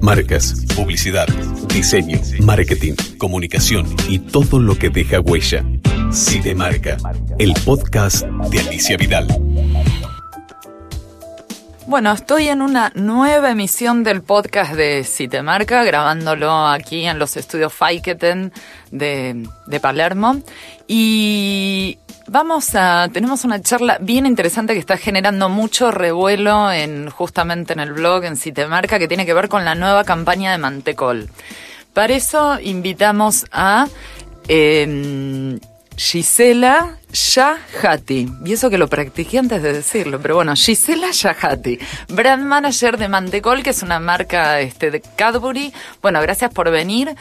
Marcas, publicidad, diseño, marketing, comunicación y todo lo que deja huella. Cinemarca, el podcast de Alicia Vidal. Bueno, estoy en una nueva emisión del podcast de Citemarca, grabándolo aquí en los estudios Faiketen de, de Palermo. Y vamos a, tenemos una charla bien interesante que está generando mucho revuelo en, justamente en el blog, en Citemarca, que tiene que ver con la nueva campaña de Mantecol. Para eso invitamos a eh, Gisela Yahati. Y eso que lo practiqué antes de decirlo, pero bueno, Gisela Yahati, brand manager de Mantecol, que es una marca este, de Cadbury. Bueno, gracias por venir.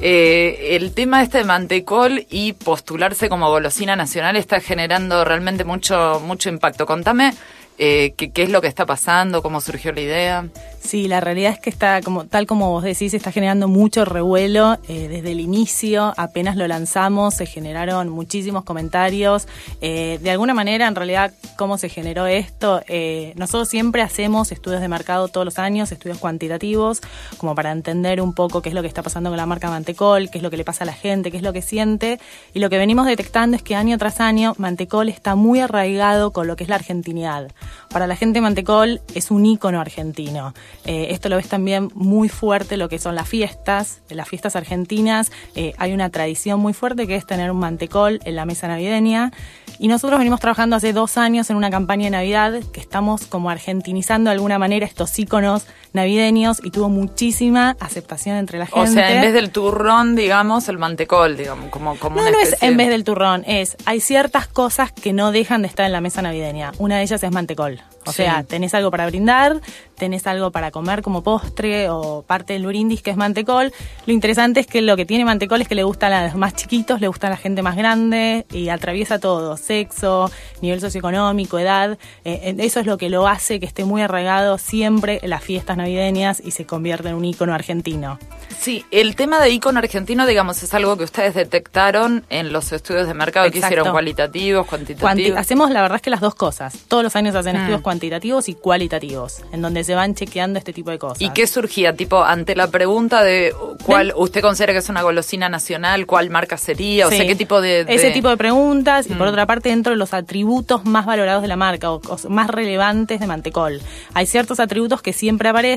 Eh, el tema este de Mantecol y postularse como golosina nacional está generando realmente mucho, mucho impacto. Contame eh, ¿qué, ¿qué, es lo que está pasando? ¿Cómo surgió la idea? Sí, la realidad es que está, como tal como vos decís, está generando mucho revuelo eh, desde el inicio. Apenas lo lanzamos, se generaron muchísimos comentarios. Eh, de alguna manera, en realidad, ¿cómo se generó esto? Eh, nosotros siempre hacemos estudios de mercado todos los años, estudios cuantitativos, como para entender un poco qué es lo que está pasando con la marca Mantecol, qué es lo que le pasa a la gente, qué es lo que siente. Y lo que venimos detectando es que año tras año Mantecol está muy arraigado con lo que es la argentinidad. Para la gente Mantecol es un ícono argentino. Eh, esto lo ves también muy fuerte lo que son las fiestas, las fiestas argentinas. Eh, hay una tradición muy fuerte que es tener un mantecol en la mesa navideña. Y nosotros venimos trabajando hace dos años en una campaña de Navidad que estamos como argentinizando de alguna manera estos íconos navideños y tuvo muchísima aceptación entre la gente. O sea, en vez del turrón, digamos, el mantecol, digamos, como, como No, no es en vez del turrón, es hay ciertas cosas que no dejan de estar en la mesa navideña. Una de ellas es mantecol. O sí. sea, tenés algo para brindar, tenés algo para comer como postre o parte del brindis que es mantecol. Lo interesante es que lo que tiene mantecol es que le gustan a los más chiquitos, le gusta a la gente más grande y atraviesa todo, sexo, nivel socioeconómico, edad. Eh, eso es lo que lo hace que esté muy arraigado siempre en las fiestas navideñas y se convierte en un ícono argentino. Sí, el tema de ícono argentino, digamos, es algo que ustedes detectaron en los estudios de mercado Exacto. que hicieron cualitativos, cuantitativos. Cuanti hacemos la verdad es que las dos cosas. Todos los años hacen mm. estudios cuantitativos y cualitativos, en donde se van chequeando este tipo de cosas. ¿Y qué surgía? Tipo, ante la pregunta de cuál usted considera que es una golosina nacional, cuál marca sería, o sí. sea, qué tipo de, de... Ese tipo de preguntas, mm. y por otra parte, dentro de los atributos más valorados de la marca, o, o, más relevantes de Mantecol. Hay ciertos atributos que siempre aparecen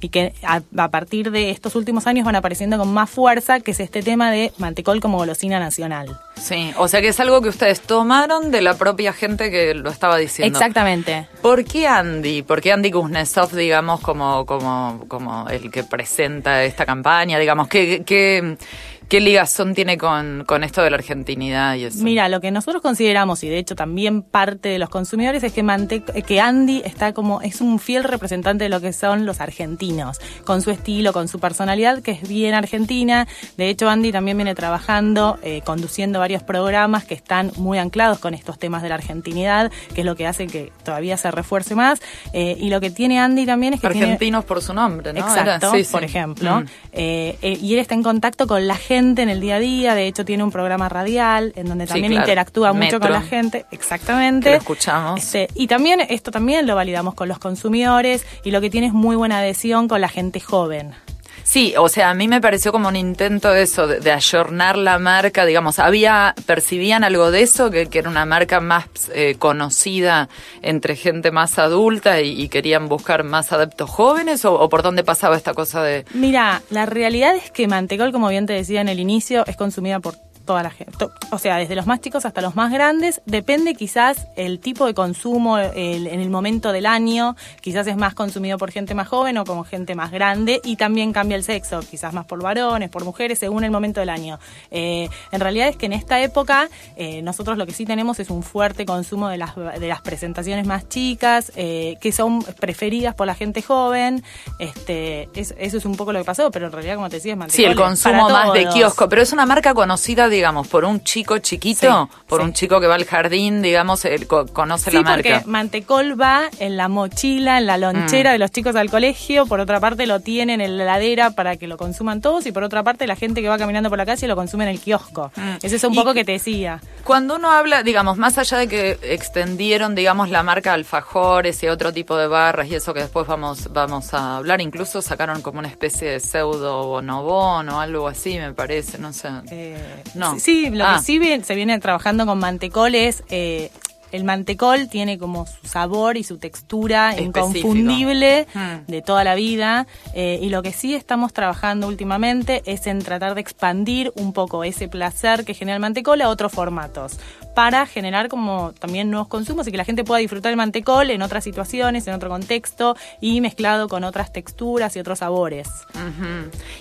y que a, a partir de estos últimos años van apareciendo con más fuerza, que es este tema de Mantecol como golosina nacional. Sí, o sea que es algo que ustedes tomaron de la propia gente que lo estaba diciendo. Exactamente. ¿Por qué Andy? ¿Por qué Andy Kuznetsov, digamos, como, como, como el que presenta esta campaña? Digamos, ¿qué, qué, qué ligazón tiene con, con esto de la argentinidad y eso? Mira, lo que nosotros consideramos, y de hecho también parte de los consumidores, es que, que Andy está como, es un fiel representante de lo que son los argentinos, con su estilo, con su personalidad, que es bien argentina. De hecho, Andy también viene trabajando, eh, conduciendo varios programas que están muy anclados con estos temas de la argentinidad, que es lo que hace que todavía se refuerce más. Eh, y lo que tiene Andy también es que Argentinos tiene... por su nombre, ¿no? Exacto, sí, por sí. ejemplo. Mm. Eh, y él está en contacto con la gente en el día a día, de hecho tiene un programa radial en donde también sí, claro. interactúa Metro. mucho con la gente, exactamente. Lo escuchamos. Este, y también esto también lo validamos con los consumidores y lo que tiene es muy buena adhesión con la gente joven. Sí, o sea, a mí me pareció como un intento de eso, de, de ayornar la marca, digamos, había, percibían algo de eso, que, era una marca más eh, conocida entre gente más adulta y, y, querían buscar más adeptos jóvenes, o, o, por dónde pasaba esta cosa de... Mira, la realidad es que Mantecol, como bien te decía en el inicio, es consumida por toda la gente. O sea, desde los más chicos hasta los más grandes. Depende quizás el tipo de consumo el, en el momento del año. Quizás es más consumido por gente más joven o como gente más grande. Y también cambia el sexo. Quizás más por varones, por mujeres, según el momento del año. Eh, en realidad es que en esta época eh, nosotros lo que sí tenemos es un fuerte consumo de las, de las presentaciones más chicas, eh, que son preferidas por la gente joven. Este, es, eso es un poco lo que pasó, pero en realidad, como te decía, es Sí, el consumo más de kiosco. Pero es una marca conocida, digamos, digamos, por un chico chiquito, Sí, por sí. un chico que va al jardín, digamos, él co- conoce Sí, la marca. porque Mantecol va en la mochila, en la Mm. lonchera de los chicos al colegio, por otra parte lo tienen en la heladera para que lo consuman todos y por otra parte la gente que va caminando por la calle lo consume en el kiosco. Mm. Ese es un Y- poco que te decía. Cuando uno habla, digamos, más allá de que extendieron, digamos, la marca alfajores y otro tipo de barras y eso que después vamos, vamos a hablar, incluso sacaron como una especie de pseudo bonobón o algo así, me parece, no sé. Eh, No. Sí, lo Ah. que sí bien- se viene trabajando con mantecol es... eh, el mantecol tiene como su sabor y su textura Específico. inconfundible Hmm. de toda la vida eh, y lo que sí estamos trabajando últimamente es en tratar de expandir un poco ese placer que genera el mantecol a otros formatos para generar como también nuevos consumos y que la gente pueda disfrutar el mantecol en otras situaciones, en otro contexto y mezclado con otras texturas y otros sabores.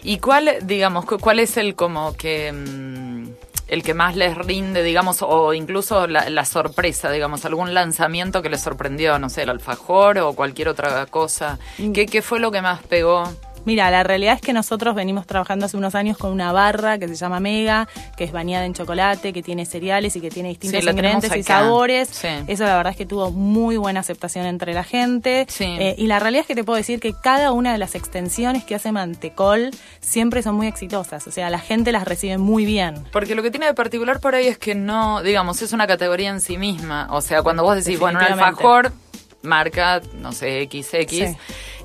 ¿Y cuál, digamos, cu- cuál es el como que mm, el que más les rinde, digamos, o incluso la, la sorpresa, digamos, algún lanzamiento que les sorprendió, no sé, el alfajor o cualquier otra cosa? ¿Qué, qué fue lo que más pegó? Mira, la realidad es que nosotros venimos trabajando hace unos años con una barra que se llama Mega, que es bañada en chocolate, que tiene cereales y que tiene distintos Sí, ingredientes y sabores. Sí. Eso la verdad es que tuvo muy buena aceptación entre la gente. Sí. Eh, y la realidad es que te puedo decir que cada una de las extensiones que hace Mantecol siempre son muy exitosas. O sea, la gente las recibe muy bien. Porque lo que tiene de particular por ahí es que no, digamos, es una categoría en sí misma. O sea, cuando vos decís, bueno, un alfajor, marca, no sé, XX, Sí.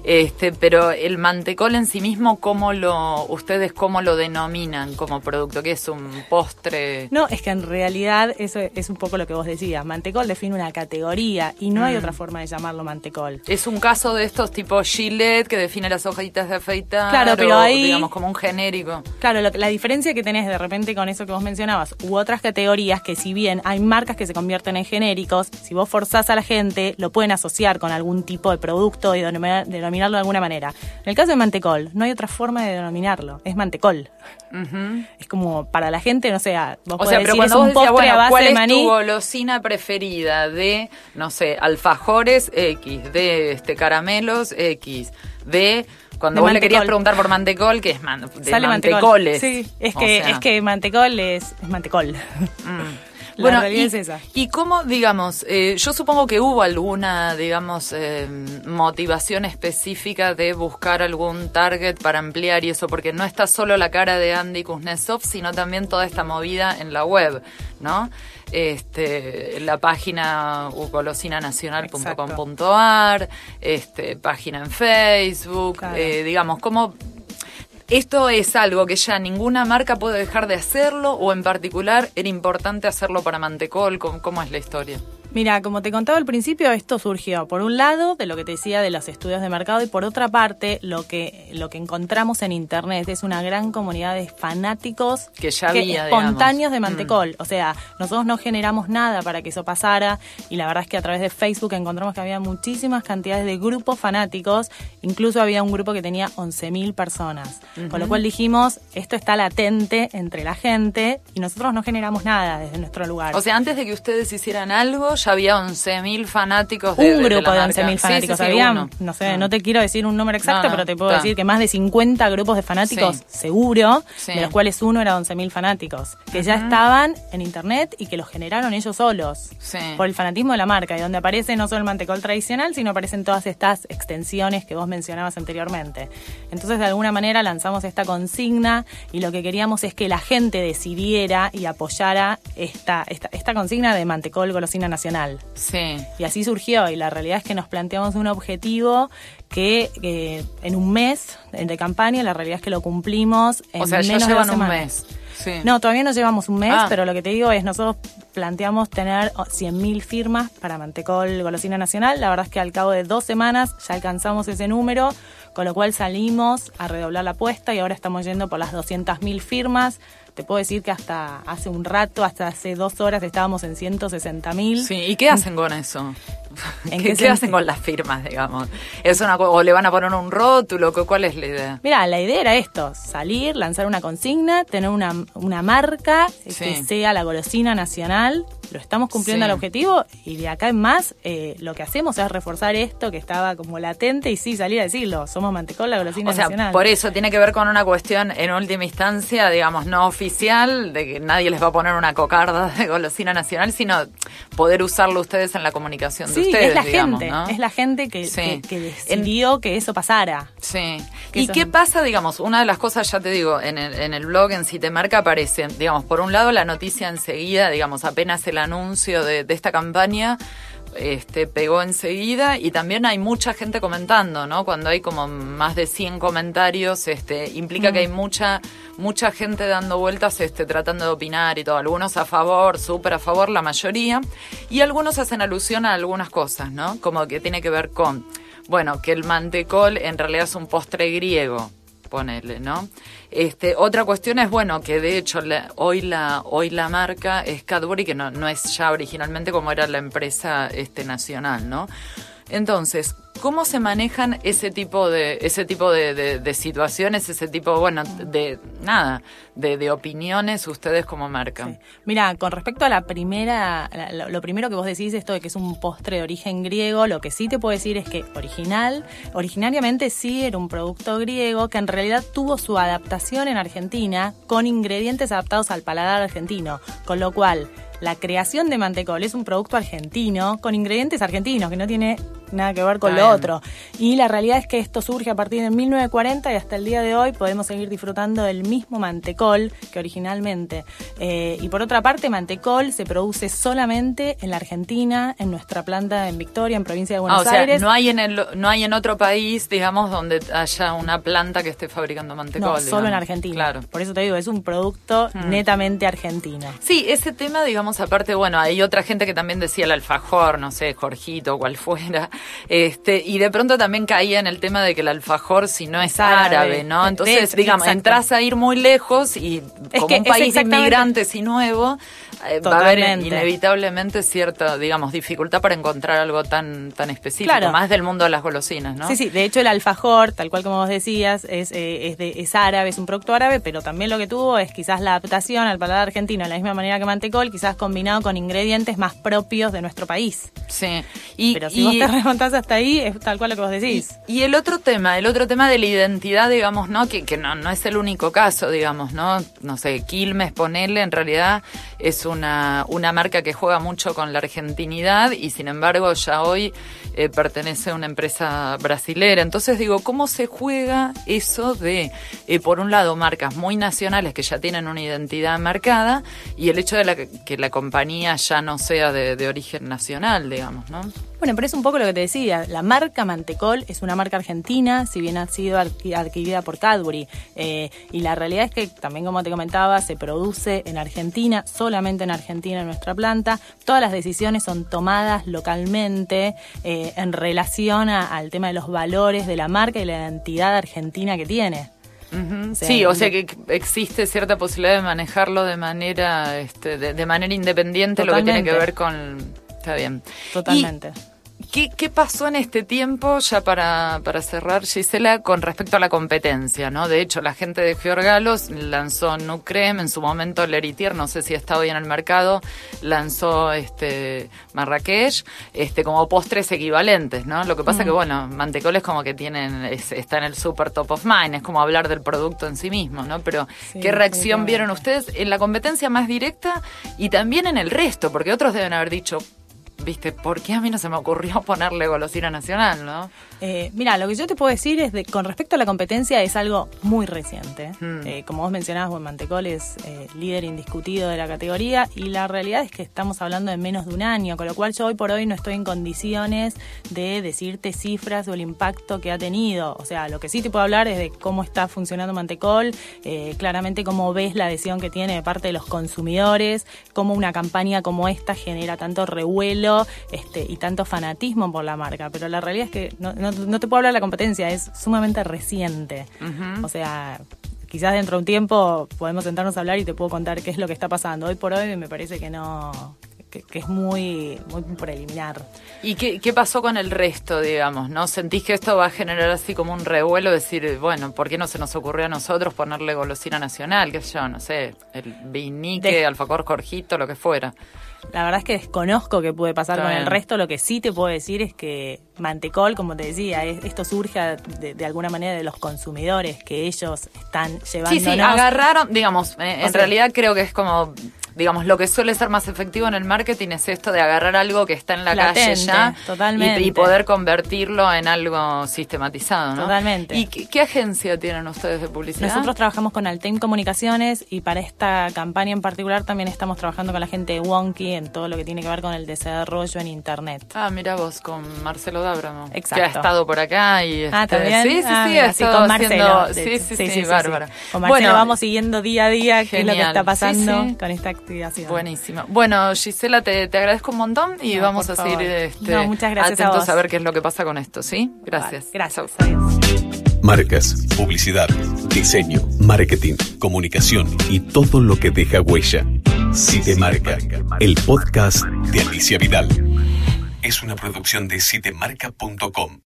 Este, pero el mantecol en sí mismo, ¿cómo lo, ustedes cómo lo denominan como producto? ¿Qué es un postre? No, es que en realidad eso es un poco lo que vos decías. Mantecol define una categoría y no hay Mm. otra forma de llamarlo mantecol. Es un caso de estos tipo Gillette que define las hojitas de afeitar. Claro, pero o, ahí- digamos como un genérico. Claro, lo la diferencia que tenés de repente con eso que vos mencionabas u otras categorías que si bien hay marcas que se convierten en genéricos, si vos forzás a la gente, lo pueden asociar con algún tipo de producto y denomina- denominarlo de alguna manera. En el caso de mantecol, no hay otra forma de denominarlo, es mantecol. Es como para la gente, no sé, vos O sea, pero decir, cuando es vos un decías, a bueno, base ¿cuál de es tu golosina preferida de, no sé, alfajores X, de este caramelos X, de cuando De vos le querías mantecol. preguntar por mantecol, que es man- de Sale mantecol. mantecoles. Sí, es O que, sea, es que mantecol es, es mantecol. mm. La Bueno, realidad y, es esa. y cómo, digamos, eh, yo supongo que hubo alguna, digamos, eh, motivación específica de buscar algún target para ampliar y eso, porque no está solo la cara de Andy Kuznetsov, sino también toda esta movida en la web, ¿no? Este, la página golosinaнаcional.com.ar, este, página en Facebook, Claro. eh, digamos, cómo esto es algo que ya ninguna marca puede dejar de hacerlo o en particular era importante hacerlo para Mantecol. ¿Cómo, es la historia? Mira, como te contaba al principio, esto surgió por un lado de lo que te decía de los estudios de mercado y por otra parte lo que lo que encontramos en internet es una gran comunidad de fanáticos Que ya había, espontáneos digamos. de Mantecol. O sea, nosotros no generamos nada para que eso pasara y la verdad es que a través de Facebook encontramos que había muchísimas cantidades de grupos fanáticos, incluso había un grupo que tenía 11.000 personas. Con lo cual dijimos, esto está latente entre la gente y nosotros no generamos nada desde nuestro lugar. O sea, antes de que ustedes hicieran algo, ya había 11.000 fanáticos de un de grupo de, marca. 11.000 Sí, fanáticos. sí, sí, Había, uno. no sé, Mm. no te quiero decir un número exacto, No, no, pero te puedo decir que más de 50 grupos de fanáticos, seguro, de los cuales uno era 11.000 fanáticos, que ya estaban en internet y que los generaron ellos solos. Por el fanatismo de la marca, y donde aparece no solo el mantecol tradicional, sino aparecen todas estas extensiones que vos mencionabas anteriormente. Entonces, de alguna manera, lanzamos esta consigna y lo que queríamos es que la gente decidiera y apoyara esta, esta, esta consigna de mantecol golosina nacional. Sí. Y así surgió, y la realidad es que nos planteamos un objetivo que, que en un mes de campaña, la realidad es que lo cumplimos en O sea, ya menos de llevan un mes. Sí. No, todavía no llevamos un mes, Ah. pero lo que te digo es, nosotros planteamos tener oh, 100.000 firmas para Mantecol Golosina Nacional. La verdad es que al cabo de dos semanas ya alcanzamos ese número, con lo cual salimos a redoblar la apuesta y ahora estamos yendo por las 200.000 firmas. Te puedo decir que hasta hace un rato, hasta hace dos horas, estábamos en 160.000. Sí, ¿y qué hacen con eso? ¿En ¿Qué, qué, hacen con las firmas, digamos? ¿Es una, ¿O le van a poner un rótulo? ¿Cuál es la idea? Mira, la idea era esto, salir, lanzar una consigna, tener una, una marca que sea la golosina nacional, lo estamos cumpliendo el objetivo y de acá en más eh, lo que hacemos es reforzar esto que estaba como latente y sí, salir a decirlo, somos Mantecol, la golosina o sea, Por eso tiene que ver con una cuestión en última instancia, digamos, no oficial, de que nadie les va a poner una cocarda de golosina nacional, sino poder usarlo ustedes en la comunicación de ustedes. Es la gente, es la gente que, que, decidió que eso pasara. Sí. ¿Y qué pasa, digamos, una de las cosas, ya te digo, en el, en el blog, en Si Te Marca, aparece, digamos, por un lado la noticia enseguida, digamos, apenas el anuncio de, de esta campaña, este, pegó enseguida y también hay mucha gente comentando, ¿no? Cuando hay como más de 100 comentarios, este, implica que hay mm. mucha, mucha gente dando vueltas, este, tratando de opinar y todo. Algunos a favor, súper a favor, la mayoría. Y algunos hacen alusión a algunas cosas, ¿no? Como que tiene que ver con, bueno, que el mantecol en realidad es un postre griego ponerle, ¿no? Este, otra cuestión es, bueno, que de hecho hoy, la, hoy la marca es Cadbury, que no, no es ya originalmente como era la empresa este, nacional, ¿no? Entonces, ¿Cómo se manejan ese tipo de, ese tipo de, situaciones, ese tipo, bueno, de nada, de, opiniones ustedes como marca? Mira, con respecto a la primera, lo primero que vos decís, esto de que es un postre de origen griego, lo que sí te puedo decir es que original, originariamente sí era un producto griego que en realidad tuvo su adaptación en Argentina con ingredientes adaptados al paladar argentino, con lo cual la creación de mantecol es un producto argentino con ingredientes argentinos, que no tiene nada que ver con lo otro. Y la realidad es que esto surge a partir de 1940 y hasta el día de hoy podemos seguir disfrutando del mismo mantecol que originalmente. Eh, y por otra parte, mantecol se produce solamente en la Argentina, en nuestra planta en Victoria, en provincia de Buenos ah, o sea, No hay, en el, no hay en otro país, digamos, donde haya una planta que esté fabricando mantecol. No, solo en Argentina. Claro. Por eso te digo, es un producto hmm. netamente argentino. Sí, ese tema, digamos, aparte, bueno, hay otra gente que también decía el alfajor, no sé, Jorgito, cual fuera, este, y de pronto también caía en el tema de que el alfajor, si no es árabe, ¿no? Entonces, digamos, entras a ir muy lejos y como un país de inmigrantes y nuevo, eh, va a haber inevitablemente cierta, digamos, dificultad para encontrar algo tan, tan específico, más del mundo de las golosinas, ¿no? Sí, sí, de hecho el alfajor, tal cual como vos decías, es, eh, es, de, es árabe, es un producto árabe, pero también lo que tuvo es quizás la adaptación al paladar argentino, de la misma manera que mantecol, quizás combinado con ingredientes más propios de nuestro país. Sí. Y, pero si vos te remontás hasta ahí, es tal cual lo que vos decís. Y, el otro tema, el otro tema de la identidad, digamos, ¿no? Que, que no, no es el único caso, digamos, ¿no? No sé, Quilmes, ponerle, en realidad es una, una marca que juega mucho con la argentinidad y sin embargo ya hoy eh, pertenece a una empresa brasilera. Entonces digo, ¿cómo se juega eso de, eh, por un lado, marcas muy nacionales que ya tienen una identidad marcada y el hecho de la, que la compañía ya no sea de, origen nacional, digamos, ¿no? Bueno, pero es un poco lo que te decía. La marca Mantecol es una marca argentina, si bien ha sido adquirida por Cadbury. Eh, y la realidad es que, también como te comentaba, se produce en Argentina, solamente en Argentina, en nuestra planta. Todas las decisiones son tomadas localmente en relación al tema de los valores de la marca y la identidad argentina que tiene. sí, o sea que existe cierta posibilidad de manejarlo de manera, este, de, manera independiente, lo que tiene que ver con. Está bien. Totalmente. ¿Qué, pasó en este tiempo, ya para, para cerrar, Gisela, con respecto a la competencia? ¿no? De hecho, la gente de Fiorgalos lanzó Nucrem, en su momento Leritier, no sé si está hoy en el mercado, lanzó este Marrakech, este, como postres equivalentes, ¿no? Lo que pasa que, mm. bueno, Mantecol es como que tienen, está en el super top of mind, es como hablar del producto en sí mismo, ¿no? Pero, ¿qué reacción vieron ustedes en la competencia más directa y también en el resto? Porque otros deben haber dicho, viste, ¿por qué a mí no se me ocurrió ponerle golosina nacional, no? Eh, mira, lo que yo te puedo decir es de, con respecto a la competencia es algo muy reciente. Hmm. Eh, como vos mencionabas, Buen Mantecol es eh, líder indiscutido de la categoría y la realidad es que estamos hablando de menos de un año, con lo cual yo hoy por hoy no estoy en condiciones de decirte cifras o el impacto que ha tenido. O sea, lo que sí te puedo hablar es de cómo está funcionando Mantecol, claramente cómo ves la adhesión que tiene de parte de los consumidores, cómo una campaña como esta genera tanto revuelo este, y tanto fanatismo por la marca. Pero la realidad es que no no, te puedo hablar de la competencia, es sumamente reciente. O sea, quizás dentro de un tiempo podemos sentarnos a hablar y te puedo contar qué es lo que está pasando. Hoy por hoy me parece que no, que, es muy, muy preliminar. ¿Y qué, qué, pasó con el resto, digamos? ¿No sentís que esto va a generar así como un revuelo? Decir, bueno, ¿por qué no se nos ocurrió a nosotros ponerle golosina nacional? ¿Qué sé yo? No sé, el vinique, alfacor, corjito, lo que fuera. La verdad es que desconozco qué puede pasar con el resto. Lo que sí te puedo decir es que Mantecol, como te decía, esto surge de, alguna manera de los consumidores, que ellos están llevando. Sí, sí, agarraron, digamos, eh, en realidad creo que es como digamos, lo que suele ser más efectivo en el marketing es esto de agarrar algo que está en la calle ya Y, poder convertirlo en algo sistematizado, ¿no? Totalmente. ¿Y qué, agencia tienen ustedes de publicidad? Nosotros trabajamos con Altem Comunicaciones y para esta campaña en particular también estamos trabajando con la gente de Wonky en todo lo que tiene que ver con el desarrollo en Internet. Ah, mira vos, con Marcelo Dábramo. Exacto. Que ha estado por acá y... ah, este, ¿también? Sí, sí, sí, ah, sí, con Marcelo. Sí, sí, sí, sí, bárbara. Con Marcelo bueno, vamos siguiendo día a día qué es lo que está pasando con esta Buenísimo. Bueno, Gisela, te, agradezco un montón y vamos a seguir este, muchas gracias atentos a, ver qué es lo que pasa con esto, ¿sí? Gracias. gracias. Marcas, publicidad, diseño, marketing, comunicación y todo lo que deja huella. Marca, el podcast de Alicia Vidal. Es una producción de citemarca.com.